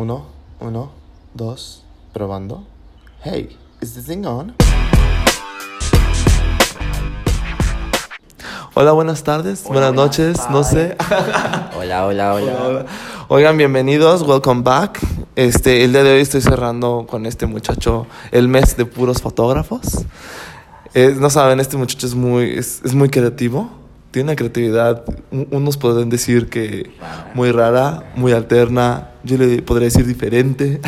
Uno, uno, dos, probando. Hey, is this thing on? Hola, buenas tardes, buenas noches, no sé. Hola, hola, hola. Oigan, bienvenidos, welcome back. Este, el día de hoy estoy cerrando con este muchacho el mes de puros fotógrafos. Eh, no saben, este muchacho es muy, es, es muy creativo. Tiene una creatividad, unos podrían decir que muy rara, muy alterna. Yo le podría decir diferente.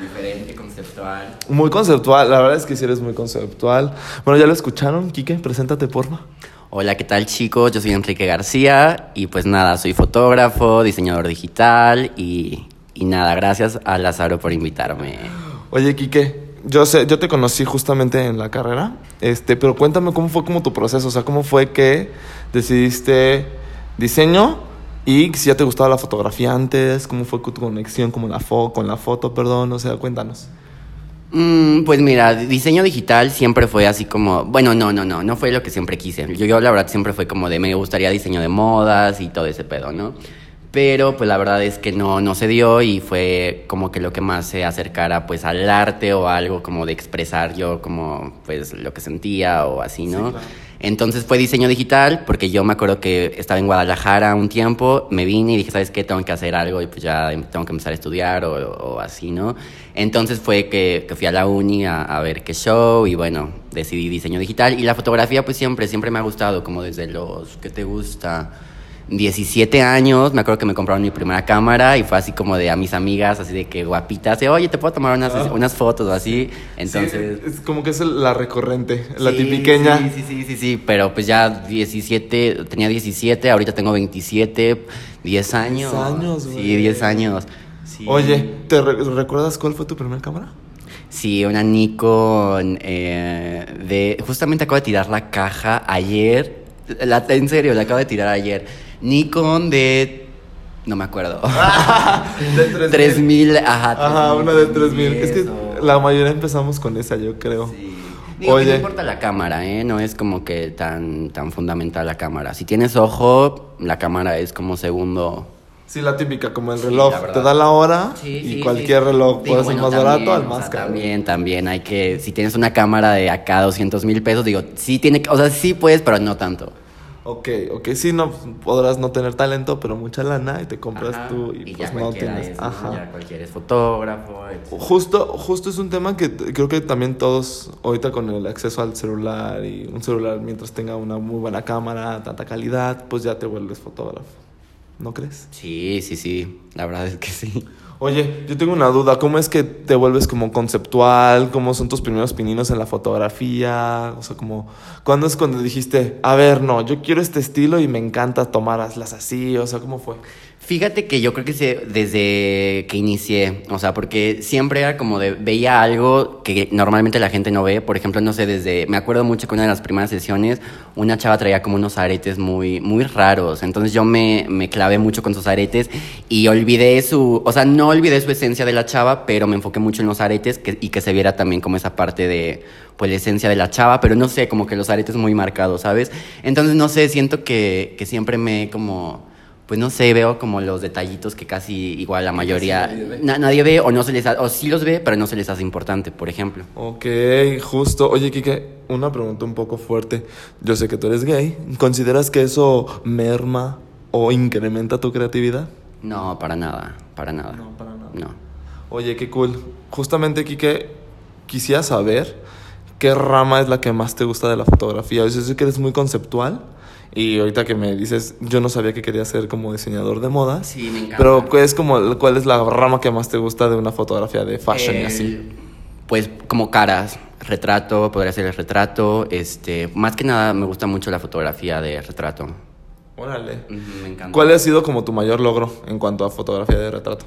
Diferente, conceptual. Muy conceptual, la verdad es que sí eres muy conceptual. Bueno, ya lo escucharon, Quique, preséntate, porfa. Hola, ¿qué tal chicos? Yo soy Enrique García y pues nada, soy fotógrafo, diseñador digital y, y nada, gracias a Lázaro por invitarme. Oye, Quique, yo sé, yo te conocí justamente en la carrera, este, pero cuéntame cómo fue como tu proceso, o sea, cómo fue que decidiste diseño y si ya te gustaba la fotografía antes, cómo fue tu conexión como la fo con la foto, perdón, o sea, cuéntanos. Mm, pues mira, diseño digital siempre fue así como, bueno, no, no, no, no fue lo que siempre quise. Yo, yo la verdad siempre fue como de me gustaría diseño de modas y todo ese pedo, ¿no? Pero pues la verdad es que no, no se dio y fue como que lo que más se acercara pues al arte o algo como de expresar yo como pues lo que sentía o así, ¿no? Entonces fue diseño digital porque yo me acuerdo que estaba en Guadalajara un tiempo, me vine y dije, ¿sabes qué? Tengo que hacer algo y pues ya tengo que empezar a estudiar o, o así, ¿no? Entonces fue que, que fui a la uni a, a ver qué show y bueno, decidí diseño digital y la fotografía pues siempre, siempre me ha gustado, como desde los, ¿qué te gusta? 17 años, me acuerdo que me compraron mi primera cámara y fue así como de a mis amigas, así de que guapitas, de, oye, te puedo tomar unas, unas fotos o así. Entonces... Sí, es como que es la recurrente, la Sí, tipiqueña. Sí, sí, sí, sí, sí, pero pues ya 17, tenía 17, ahorita tengo 27, 10 años. años, güey. Sí, 10 años. Sí. Oye, ¿te re- recuerdas cuál fue tu primera cámara? Sí, una Nikon eh, de... Justamente acabo de tirar la caja ayer. La, en serio, la acabo de tirar ayer. Nikon de... No me acuerdo. De 3000, ajá. Ajá, una de 3000. Es que la mayoría empezamos con esa, yo creo. Sí. Digo que Oye. no importa la cámara, ¿eh? No es como que tan, tan fundamental la cámara. Si tienes ojo, la cámara es como segundo. Sí, la típica, como el Sí, reloj. Te da la hora Sí, y sí, cualquier reloj puede ser bueno, más también, barato al o más sea, caro. También, también hay que... Si tienes una cámara de acá 200 mil pesos, digo, sí tiene... O sea, sí puedes, pero no tanto. Ok, ok, sí, no podrás no tener talento, pero mucha lana y te compras Ajá, tú y, pues no tienes. es. Ajá. Ya cualquiera es fotógrafo, etc. Justo, justo es un tema que creo que también todos, ahorita con el acceso al celular y un celular mientras tenga una muy buena cámara, tanta calidad, pues ya te vuelves fotógrafo. ¿No crees? Sí, sí, sí. La verdad es que sí. Oye, yo tengo una duda, ¿cómo es que te vuelves como conceptual? ¿Cómo son tus primeros pininos en la fotografía? O sea, como, ¿cuándo es cuando dijiste, a ver, no, yo quiero este estilo y me encanta tomarlas así? O sea, ¿cómo fue? Fíjate que yo creo que se- desde que inicié, o sea, porque siempre era como de, veía algo que normalmente la gente no ve, por ejemplo, no sé, desde, me acuerdo mucho que una de las primeras sesiones, una chava traía como unos aretes muy, muy raros, entonces yo me, me clavé mucho con sus aretes y olvidé su, o sea, no olvidé su esencia de la chava, pero me enfoqué mucho en los aretes y que se viera también como esa parte de, pues, la esencia de la chava, pero no sé, como que los aretes muy marcados, ¿sabes? Entonces, no sé, siento que, que siempre me como pues no sé, veo como los detallitos que casi igual la mayoría na- nadie ve o no se les ha- o sí los ve, pero no se les hace importante, por ejemplo. Ok, justo. Oye, Kike, una pregunta un poco fuerte. Yo sé que tú eres gay. ¿Consideras que eso merma o incrementa tu creatividad? No, para nada, para nada. para nada. No. Oye, qué cool. Justamente, Kike, quisiera saber qué rama es la que más te gusta de la fotografía. Yo sé que eres muy conceptual y ahorita que me dices, yo no sabía que quería ser como diseñador de modas. Sí, me encanta. Pero ¿cuál es, como, ¿cuál es la rama que más te gusta de una fotografía de fashion y Eh, así? Pues como caras, retrato, podría ser el retrato, este, más que nada me gusta mucho la fotografía de retrato. Órale. Me encanta. ¿Cuál ha sido como tu mayor logro en cuanto a fotografía de retrato?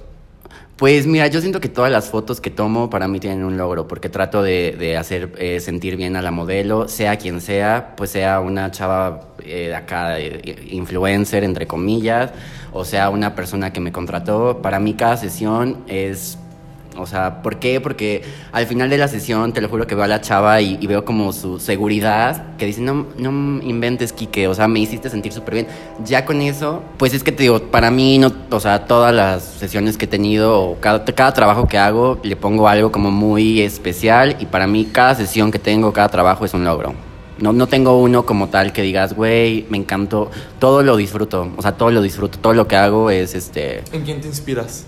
Pues mira, yo siento que todas las fotos que tomo para mí tienen un logro, porque trato de, de hacer eh, sentir bien a la modelo, sea quien sea, pues sea una chava eh, de acá, eh, influencer, entre comillas, o sea una persona que me contrató. Para mí cada sesión es O sea, ¿por qué? Porque al final de la sesión, te lo juro que veo a la chava y, veo como su seguridad, que dice, no, no inventes, Quique, o sea, me hiciste sentir súper bien. Ya con eso, pues es que te digo, para mí, no, o sea, todas las sesiones que he tenido, o cada, cada trabajo que hago, le pongo algo como muy especial y para mí cada sesión que tengo, cada trabajo es un logro. No, no tengo uno como tal que digas, güey, me encantó, todo lo disfruto, o sea, todo lo disfruto, todo lo que hago es este... ¿En quién te inspiras?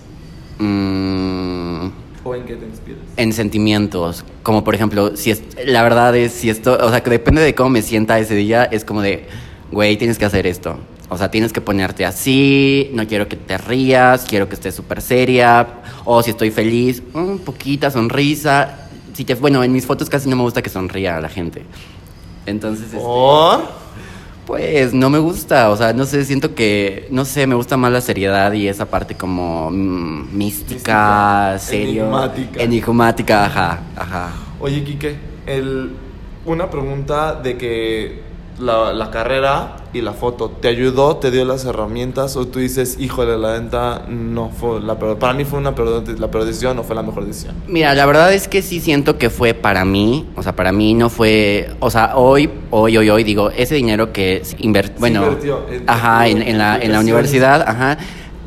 Mm, ¿O en qué te inspiras? en sentimientos, como por ejemplo, si es, la verdad es, si esto, o sea, que depende de cómo me sienta ese día, es como de, güey, tienes que hacer esto. O sea, tienes que ponerte así, no quiero que te rías, quiero que estés súper seria, o si estoy feliz, un poquita sonrisa. Si te, bueno, en mis fotos casi no me gusta que sonría la gente. Entonces, este, ¿Por? Pues no me gusta, o sea, no sé, siento que, no sé, me gusta más la seriedad y esa parte como mm, mística, Mística, serio. enigmática. Enigmática, ajá, ajá. Oye, Quique, el, una pregunta de que la, la carrera y la foto. Te ayudó, te dio las herramientas o tú dices, híjole, la venta no fue la peor, para mí fue una peor, la peor decisión o fue la mejor decisión. Mira, la verdad es que sí siento que fue para mí, o sea, para mí no fue, o sea, hoy, hoy, hoy, hoy, digo, ese dinero que invertió, bueno, invirtió en- ajá, en, en la, en la universidad, ajá,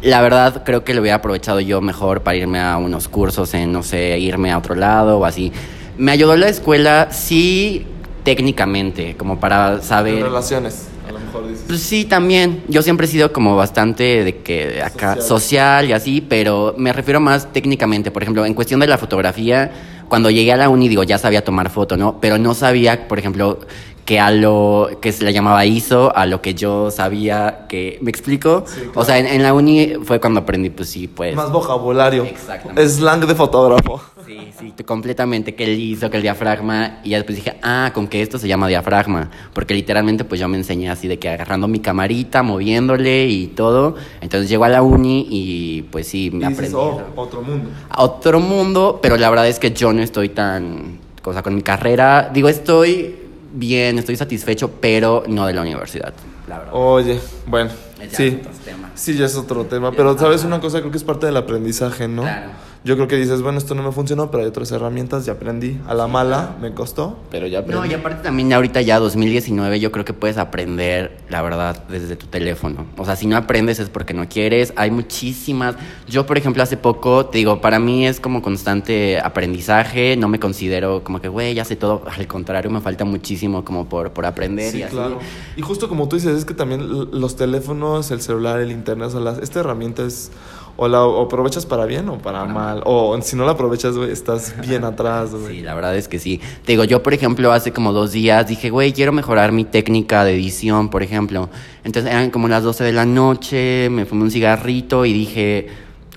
la verdad creo que lo hubiera aprovechado yo mejor para irme a unos cursos en, no sé, irme a otro lado o así. Me ayudó la escuela, sí, técnicamente, como para saber... relaciones, a lo mejor dices. Pues sí, también. Yo siempre he sido como bastante de que acá Social. social. y así, pero me refiero más técnicamente. Por ejemplo, en cuestión de la fotografía, cuando llegué a la uni, digo, ya sabía tomar foto, ¿no? Pero no sabía, por ejemplo, que a lo que se le llamaba ISO, a lo que yo sabía que. ¿Me explico? Sí, O sea, en, en la uni fue cuando aprendí, pues sí, pues. Más vocabulario. Exactamente. Slang de fotógrafo. Sí, sí, completamente, que el ISO, que el diafragma, y ya después dije, ah, con que esto se llama diafragma, porque literalmente pues yo me enseñé así de que agarrando mi camarita, moviéndole y todo, entonces llego a la uni y pues sí, me Y dices, aprendí oh, otro mundo. a otro mundo, pero la verdad es que yo no estoy tan, o sea, con mi carrera, digo, estoy bien, estoy satisfecho, pero no de la universidad, la verdad. Oye, bueno, Ya es sí. otro tema. Sí, ya es otro tema. Pero, ¿sabes una cosa? Creo que es parte del aprendizaje, ¿no? Claro. Yo creo que dices, bueno, esto no me funcionó, pero hay otras herramientas, ya aprendí. A la mala me costó, pero ya aprendí. No, y aparte también ahorita ya 2019 yo creo que puedes aprender, la verdad, desde tu teléfono. O sea, si no aprendes es porque no quieres. Hay muchísimas. Yo, por ejemplo, hace poco, te digo, para mí es como constante aprendizaje. No me considero como que, güey, ya sé todo. Al contrario, me falta muchísimo como por, por aprender Sí, y así. claro. Y justo como tú dices, es que también los teléfonos, el celular, el internet, o sea, las- esta herramienta es o la o aprovechas para bien o para mal. O si no la aprovechas, güey, estás bien atrás, güey. Sí, la verdad es que sí. Te digo, yo por ejemplo hace como dos días dije, güey, quiero mejorar mi técnica de edición, por ejemplo. Entonces eran como las 12 de la noche, me fumé un cigarrito y dije,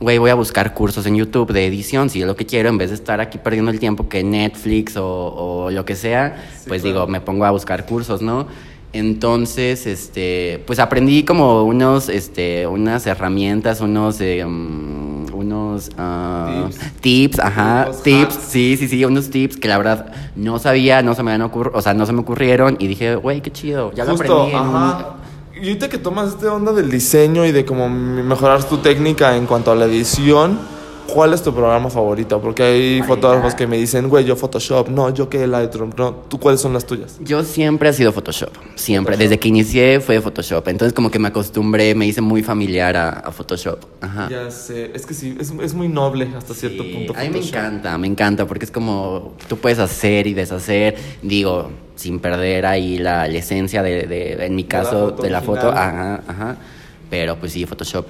güey, voy a buscar cursos en YouTube de edición, si es lo que quiero, en vez de estar aquí perdiendo el tiempo que Netflix o, o lo que sea, Sí, pues claro. digo, me pongo a buscar cursos, ¿no? Entonces, este, pues aprendí como unos, este, unas herramientas, unos, eh, mm, unos ah, Tips. tips, ajá, tips, hacks. sí, sí, sí, unos tips que la verdad no sabía, no se me habían ocurrido, o sea, no se me ocurrieron y dije, güey, qué chido, ya lo Justo, aprendí. en un- ajá. Y ahorita que tomas esta onda del diseño y de cómo mejorar tu técnica en cuanto a la edición, ¿cuál es tu programa favorito? Porque hay fotógrafos que me dicen, güey, yo Photoshop, no, yo que Lightroom, no, ¿tú cuáles son las tuyas? Yo siempre he sido Photoshop, siempre, Photoshop. desde que inicié fue Photoshop, entonces como que me acostumbré, me hice muy familiar a, a Photoshop, ajá. Ya sé, es que sí, es, es muy noble hasta cierto Sí, punto. A mí me encanta, me encanta, porque es como tú puedes hacer y deshacer, digo, sin perder ahí la, la esencia de, de- en mi la caso, foto de la foto, ajá, ajá, pero pues sí, Photoshop.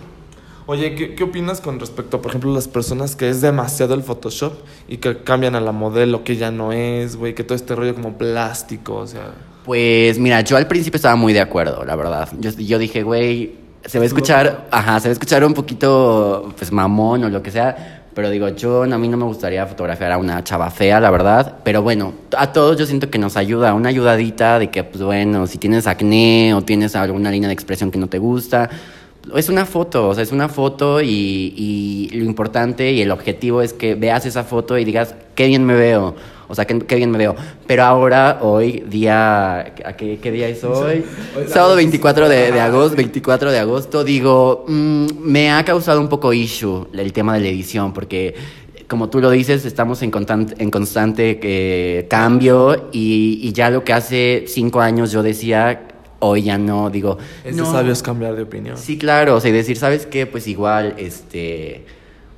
Oye, ¿qué, ¿qué opinas con respecto, por ejemplo, las personas que es demasiado el Photoshop y que cambian a la modelo que ya no es, güey, que todo este rollo como plástico, o sea... Pues mira, yo al principio estaba muy de acuerdo, la verdad. Yo, yo dije, güey, se va a escuchar, ajá, se va a escuchar un poquito, pues mamón o lo que sea. Pero digo, yo a mí no me gustaría fotografiar a una chava fea, la verdad. Pero bueno, a todos yo siento que nos ayuda, una ayudadita de que, pues bueno, si tienes acné o tienes alguna línea de expresión que no te gusta, es una foto, o sea, es una foto y, y lo importante y el objetivo es que veas esa foto y digas, qué bien me veo. O sea, qué, qué bien me veo. Pero ahora, hoy, día... ¿a qué, qué día es hoy? Sábado 24 de, de agosto, 24 de agosto, digo, mm, me ha causado un poco issue el tema de la edición porque como tú lo dices, estamos en constante, en constante eh, cambio y, y ya lo que hace cinco años yo decía, hoy ya no, digo... Es no. de sabios cambiar de opinión. Sí, claro, o sea, y decir, ¿sabes qué? Pues igual, este,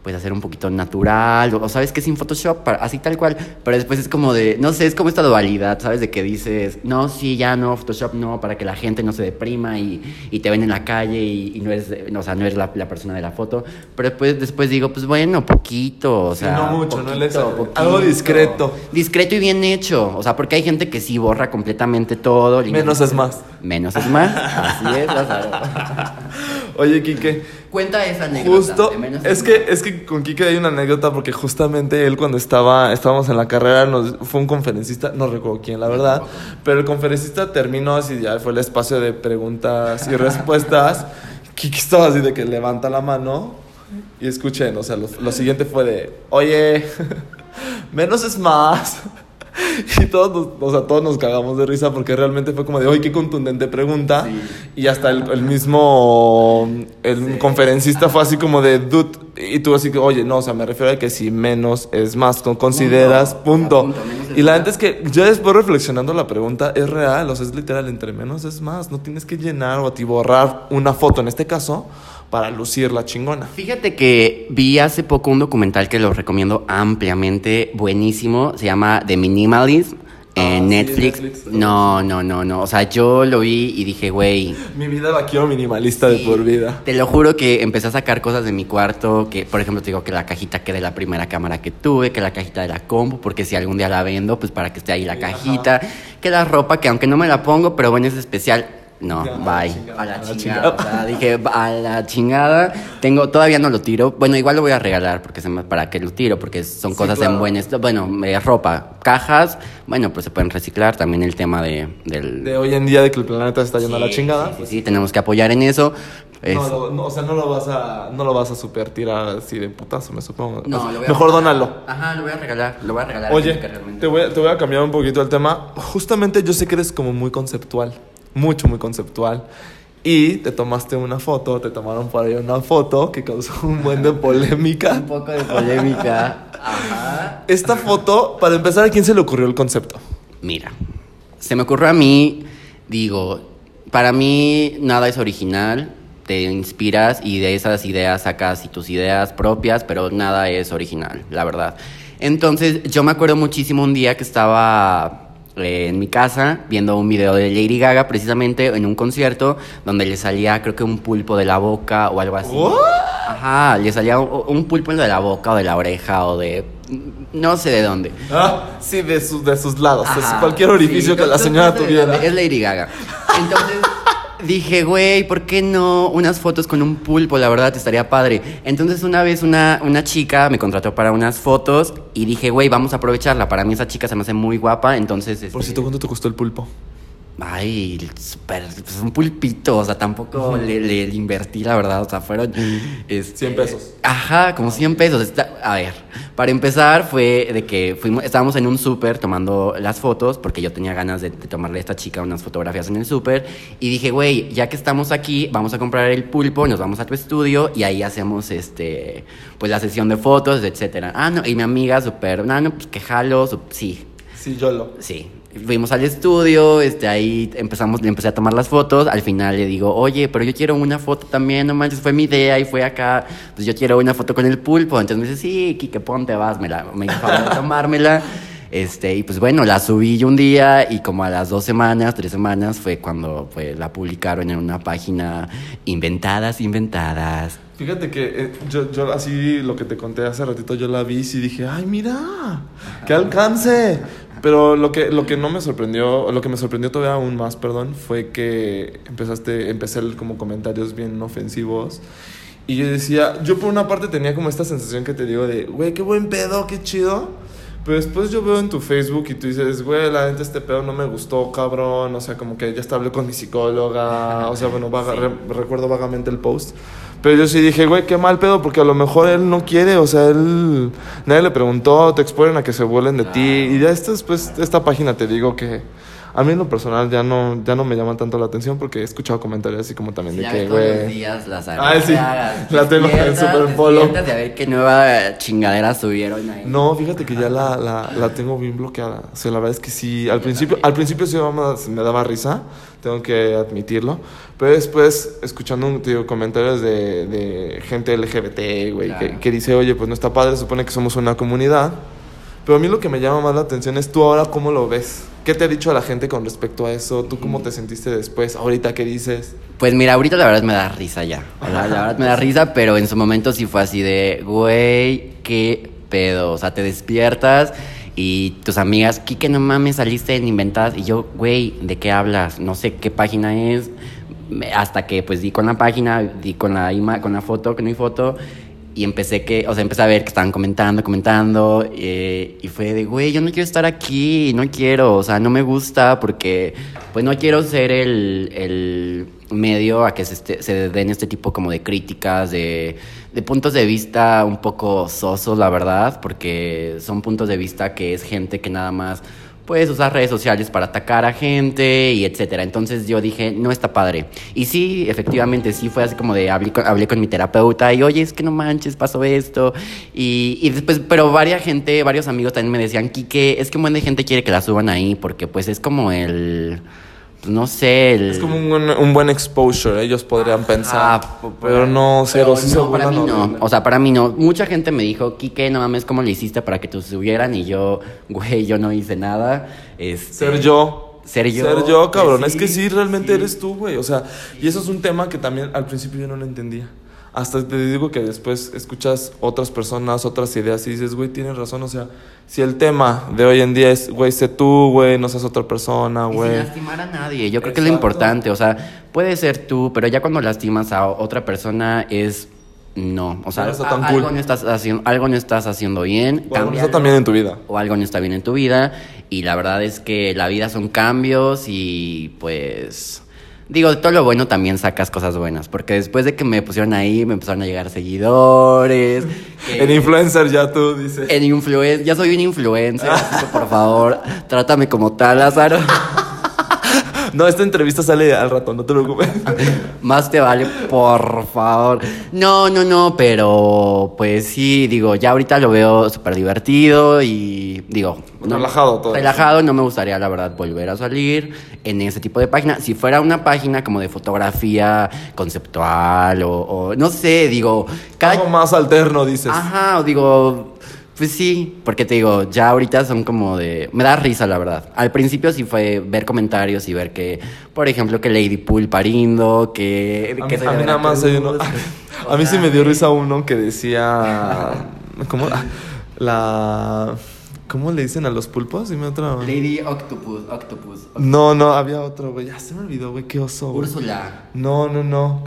pues hacer un poquito natural, o, sabes que sin Photoshop, así tal cual, pero después es como de, no sé, es como esta dualidad, ¿sabes? De que dices, no, sí, ya no, Photoshop no, para que la gente no se deprima y, y te ven en la calle y, y no eres, eh, no, o sea, no eres la, la persona de la foto, pero después, después digo, pues bueno, poquito, o Sí, sea, no mucho, no poquito, le exa- poquito. algo discreto. Discreto y bien hecho, o sea, porque hay gente que sí borra completamente todo. Menos es más. Menos es más, así es, Lázaro. Oye, Quique, Cuenta esa anécdota. Justo, menos es que, es que con Kike hay una anécdota porque justamente él cuando estaba, estábamos en la carrera, nos, fue un conferencista, no recuerdo quién la verdad, pero el conferencista terminó así, ya fue el espacio de preguntas y respuestas. Kike estaba así de que levanta la mano y escuchen, o sea, lo, lo siguiente fue de, oye, menos es más. Y todos nos, o sea, todos nos cagamos de risa porque realmente fue como de, oye, qué contundente pregunta. Y hasta el, el mismo, el conferencista fue así como de, dude, y tú así que, oye, no, o sea, me refiero a que si menos es más, con consideras, punto. Y la neta es que ya después reflexionando la pregunta, es real, o sea, es literal, entre menos es más. No tienes que llenar o atiborrar una foto, en este caso, para lucir la chingona. Fíjate que vi hace poco un documental que lo recomiendo ampliamente, buenísimo, se llama The Minimalism Ah, en sí, Netflix. No, no, no, no, o sea, yo lo vi y dije, güey, Mi vida la quiero minimalista de por vida. Te lo juro que empecé a sacar cosas de mi cuarto, que por ejemplo te digo que la cajita que de la primera cámara que tuve, que la cajita de la compu, porque si algún día la vendo, pues para que esté ahí la cajita, que la ropa que aunque no me la pongo, pero bueno, es especial. No, Ya, bye. A la a la chingada. chingada. O sea, dije, a la chingada. Tengo, todavía no lo tiro. Bueno, igual lo voy a regalar porque se me, para que lo tiro, porque son Sí, cosas claro. en buen estado. Bueno, eh, ropa, cajas, bueno, pues se pueden reciclar. También el tema de, del. De hoy en día, de que el planeta está yendo a la chingada. Sí, sí, sí, tenemos que apoyar en eso. Es- No, lo- no, o sea, no lo vas a, no lo vas a super tirar así de putazo, me supongo. No, O sea, lo voy a mejor regalar. dónalo. Ajá, lo voy a regalar. Lo voy a regalar. Oye, te voy, a, te voy a cambiar un poquito el tema. Justamente yo sé que eres como muy conceptual, mucho, muy conceptual. Y te tomaste una foto, te tomaron por ahí una foto que causó un buen de polémica. Un poco de polémica. Ajá. Esta foto, para empezar, ¿a quién se le ocurrió el concepto? Mira, se me ocurrió a mí, digo, para mí nada es original, te inspiras y de esas ideas sacas y tus ideas propias, pero nada es original, la verdad. Entonces, yo me acuerdo muchísimo un día que estaba eh, en mi casa viendo un video de Lady Gaga, precisamente en un concierto, donde le salía, creo que un pulpo de la boca o algo así. ¿What? Ajá, le salía un, un pulpo de la boca o de la oreja o de. no sé de dónde. Ah, sí, de sus, de sus lados, de Ajá, cualquier orificio sí, que la señora tuviera. Es Lady Gaga. Entonces dije, güey, ¿por qué no unas fotos con un pulpo? La verdad, estaría padre. Entonces una vez una, una chica me contrató para unas fotos y dije, güey, vamos a aprovecharla. Para mí esa chica se me hace muy guapa, entonces... Por este, cierto, ¿cuánto te costó el pulpo? Ay, súper, pues un pulpito, o sea, tampoco le, le- le invertí, la verdad, o sea, fueron... este, 100 pesos. Ajá, como 100 pesos. Está- a ver, para empezar fue de que fuimos, estábamos en un súper tomando las fotos, porque yo tenía ganas de, de tomarle a esta chica unas fotografías en el súper, y dije, güey, ya que estamos aquí, vamos a comprar el pulpo, nos vamos a tu estudio, y ahí hacemos, este, pues la sesión de fotos, etcétera. Ah, no, y mi amiga súper, no, no, pues que jalo, sí, Sí, yo lo. Sí. Fuimos al estudio, este, ahí empezamos, le empecé a tomar las fotos. Al final le digo, oye, pero yo quiero una foto también, no manches, fue mi idea y fue acá. Pues yo quiero una foto con el pulpo. Entonces me dice, sí, Kike, ponte, vas, me, la, me de tomármela. Este, y pues bueno, la subí yo un día y como a las dos semanas, tres semanas, fue cuando pues, la publicaron en una página Inventadas, Inventadas. Fíjate que eh, yo, yo así lo que te conté hace ratito, yo la vi y dije, ay, mira, qué alcance. Pero lo que, lo que no me sorprendió, lo que me sorprendió todavía aún más, perdón, fue que empezaste, empecé como comentarios bien ofensivos. Y yo decía, yo por una parte tenía como esta sensación que te digo de, güey, qué buen pedo, qué chido. Pero después yo veo en tu Facebook y tú dices, güey, la neta este pedo no me gustó, cabrón. O sea, como que ya hasta hablé con mi psicóloga. O sea, bueno, vaga- re- recuerdo vagamente el post. Pero yo sí dije, güey, qué mal pedo, porque a lo mejor él no quiere, o sea, él. Nadie le preguntó, te exponen a que se vuelen de ti. Y ya esto después, esta página te digo que A mí en lo personal ya no, ya no me llama tanto la atención porque he escuchado comentarios así como también de Ya que, ves todos los güey... días las Ah, sí. La tengo en Super Polo. a ver qué nueva chingadera subieron ahí. No, fíjate que ya la, la, la tengo bien bloqueada. O sea, la verdad es que sí, al principio, al principio sí me, me daba risa, tengo que admitirlo. Pero después, escuchando un, digo, comentarios de, de gente LGBT, güey, que, Claro. que dice, oye, pues no está padre, supone que somos una comunidad. Pero a mí lo que me llama más la atención es tú ahora cómo lo ves. ¿Qué te ha dicho la gente con respecto a eso? ¿Tú cómo te sentiste después? ¿Ahorita qué dices? Pues mira, ahorita la verdad me da risa ya. La, la verdad me da risa, pero en su momento sí fue así de, güey, qué pedo. O sea, te despiertas y tus amigas, Kike, no mames, saliste en inventadas. Y yo, güey, ¿de qué hablas? No sé qué página es. Hasta que pues di con la página, di con la, ima- con la foto, con mi foto. Y empecé que, o sea, empecé a ver que estaban comentando, comentando, eh, y fue de, güey, yo no quiero estar aquí, no quiero, o sea, no me gusta porque, pues no quiero ser el, el medio a que se, este- se den este tipo como de críticas, de, de puntos de vista un poco sosos, la verdad, porque son puntos de vista que es gente que nada más puedes usar redes sociales para atacar a gente y etcétera. Entonces yo dije, no está padre. Y sí, efectivamente, sí fue así como de hablé con, hablé con mi terapeuta y oye, es que no manches, pasó esto. Y, y después, pero varias gente, varios amigos también me decían, Kike, es que un buen de gente quiere que la suban ahí porque pues es como el, no sé, el... Es como un, buen- un buen exposure, ellos podrían pensar. Ah, pero no, cero, pero no, para mí no. O sea, para mí no. Mucha gente me dijo, Kike, no mames, ¿cómo le hiciste para que te subieran? Y yo, güey, yo no hice nada. Este, Ser yo. Ser yo. Ser yo, cabrón. Pues es que sí, sí, realmente sí. eres tú, güey. O sea, y eso es un tema que también al principio yo no lo entendía. Hasta te digo que después escuchas otras personas, otras ideas y dices, güey, tienes razón. O sea, si el tema de hoy en día es, güey, sé tú, güey, no seas otra persona, Y sin güey. lastimar a nadie. Yo creo que es lo importante. O sea, puede ser tú, pero ya cuando lastimas a otra persona es. No, o sea, No está tan algo, cool. no estás haciendo, algo no estás haciendo bien. Bueno, cámbialo. eso también en tu vida. o algo no está bien en tu vida. Y la verdad es que la vida son cambios y pues... Digo, de todo lo bueno también sacas cosas buenas. Porque después de que me pusieron ahí, me empezaron a llegar seguidores. que- En influencer ya tú dices. En influencer. Ya soy un influencer. por favor, trátame como tal, Lázaro. No, esta entrevista sale al rato, no te preocupes. Más te vale, por favor. No, no, no, pero pues sí, digo, ya ahorita lo veo súper divertido y digo... no- Relajado todo. Relajado, no me gustaría, la verdad, volver a salir en ese tipo de página. Si fuera una página como de fotografía conceptual o, o no sé, digo... Algo más alterno, dices. Ajá, o digo, pues sí, porque te digo, ya ahorita son como de... Me da risa, la verdad. Al principio sí fue ver comentarios y ver que, por ejemplo, que Lady Pool parindo, que... A que mí, a nada más hay uno. A mí sí me dio risa uno que decía. ¿Cómo? La. ¿Cómo le dicen a los pulpos? Dime otra. Lady Octopus, Octopus. No, no, había otro, güey. Ya se me olvidó, güey. Qué oso. Úrsula. No, no, no.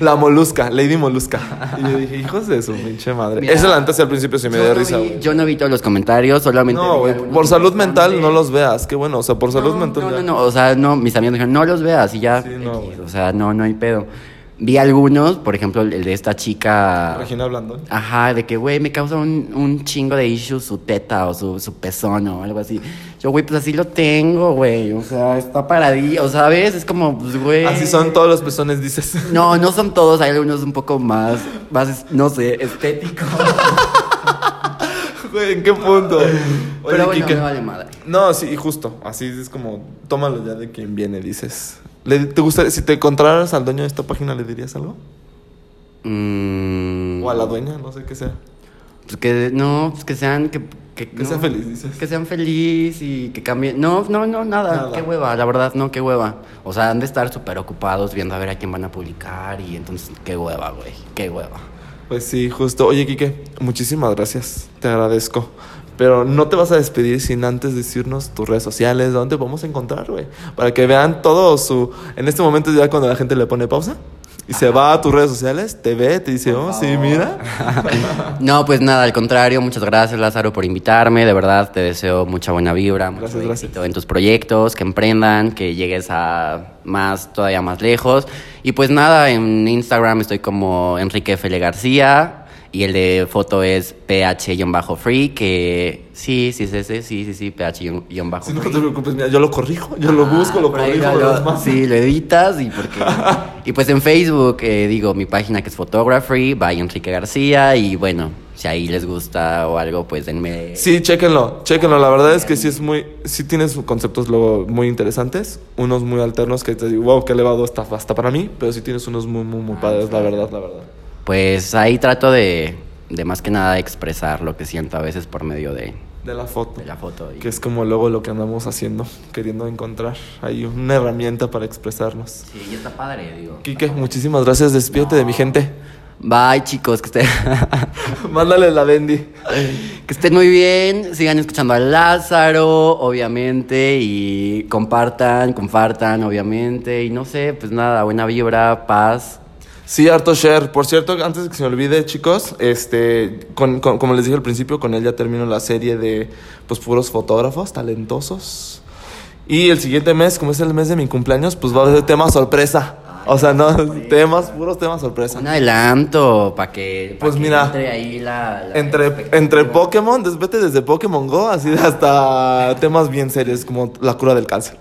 la molusca, Lady Molusca. Y yo dije, hijos de su pinche madre. Mira, Ese la antes al principio sí me dio no risa, vi-. Yo no vi todos los comentarios, solamente... No, güey. Por salud mental no los veas. Qué bueno. O sea, por salud no, mental. No, no, no, o sea, no, mis amigos dijeron, no los veas y ya. Sí, no, X, o sea, no, no hay pedo. Vi algunos, por ejemplo, el de esta chica. Regina Blandón. Ajá, de que, güey, me causa un, un chingo de issues su teta o su, su pezón o algo así. Yo, güey, pues así lo tengo, güey. O sea, está paradillo, ¿sabes? Es como, pues, güey. Así son todos los pezones, dices. No, no son todos, hay algunos un poco más, más, no sé, estéticos. ¿en qué punto? Oye, Pero bueno, Quique. me vale madre. No, sí, justo. Así es como, tómalo ya de quien viene, dices. ¿Le- ¿Te gusta, si te encontraras al dueño de esta página, le dirías algo? Mm, O a la dueña, no sé qué sea. Pues que, no, pues que sean, que... Que, Que no, sea feliz, dices. Que sean feliz y que cambien. No, no, no, nada. Nada. Qué hueva, la verdad, no, qué hueva. O sea, han de estar súper ocupados viendo a ver a quién van a publicar y entonces, qué hueva, güey, qué hueva. Pues sí, justo. Oye, Quique, muchísimas gracias. Te agradezco. Pero no te vas a despedir sin antes decirnos tus redes sociales, dónde podemos encontrar, güey. Para que vean todo su... En este momento ya cuando la gente le pone pausa y se va a tus redes sociales, te ve, te dice, oh, sí, mira. No, pues nada, al contrario, muchas gracias Lázaro por invitarme, de verdad te deseo mucha buena vibra, mucho Gracias, gracias. éxito en tus proyectos, que emprendan, que llegues a más, todavía más lejos. Y pues nada, en Instagram estoy como Enrique F. L. García, Y el de foto es ph-free, que sí, sí es ese, sí, sí, sí, ph-free. Sí, no te preocupes, mira, yo lo corrijo, yo lo busco, lo corrijo. Lo, sí, lo editas y porque... y pues en Facebook, eh, digo, mi página que es Photography, by Enrique García y bueno, si ahí les gusta o algo, pues denme... Sí, chéquenlo, chéquenlo, la verdad es que sí es muy... Sí tienes conceptos luego muy interesantes, unos muy alternos que te digo, wow, qué elevado está hasta para mí, pero sí tienes unos muy, muy, muy ah, padres, la verdad, la verdad. Pues ahí trato de, de más que nada expresar lo que siento a veces por medio de... De la foto. De la foto. Que es como luego lo que andamos haciendo, queriendo encontrar ahí una herramienta para expresarnos. Sí, y está padre, digo. Quique, muchísimas gracias. Despídete de mi gente. Bye, chicos, que estén. Mándale la Bendy. Que estén muy bien. Sigan escuchando a Lázaro, obviamente. Y compartan, compartan, obviamente. Y no sé, pues nada, buena vibra, paz. Sí, harto share. Por cierto, antes de que se me olvide, chicos, este, con, como les dije al principio, con él ya termino la serie de pues puros fotógrafos talentosos. Y el siguiente mes, como es el mes de mi cumpleaños, pues va a haber tema sorpresa. O sea, no, temas, puros temas sorpresa. Un adelanto para que, pues mira, entre ahí la, entre, entre Pokémon, desvete desde Pokémon Go, así hasta temas bien serios como la cura del cáncer.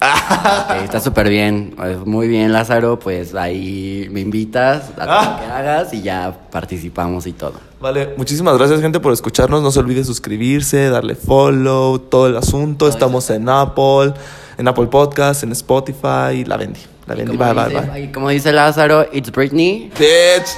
está súper bien, muy bien Lázaro, pues ahí me invitas a ah. que hagas y ya participamos y todo. Vale, muchísimas gracias gente por escucharnos, no se olvide suscribirse, darle follow, todo el asunto, estamos en Apple, en Apple Podcast, en Spotify, la vendí. La vendí, bye, bye, bye. Y como dice Lázaro, it's Britney. Bitch.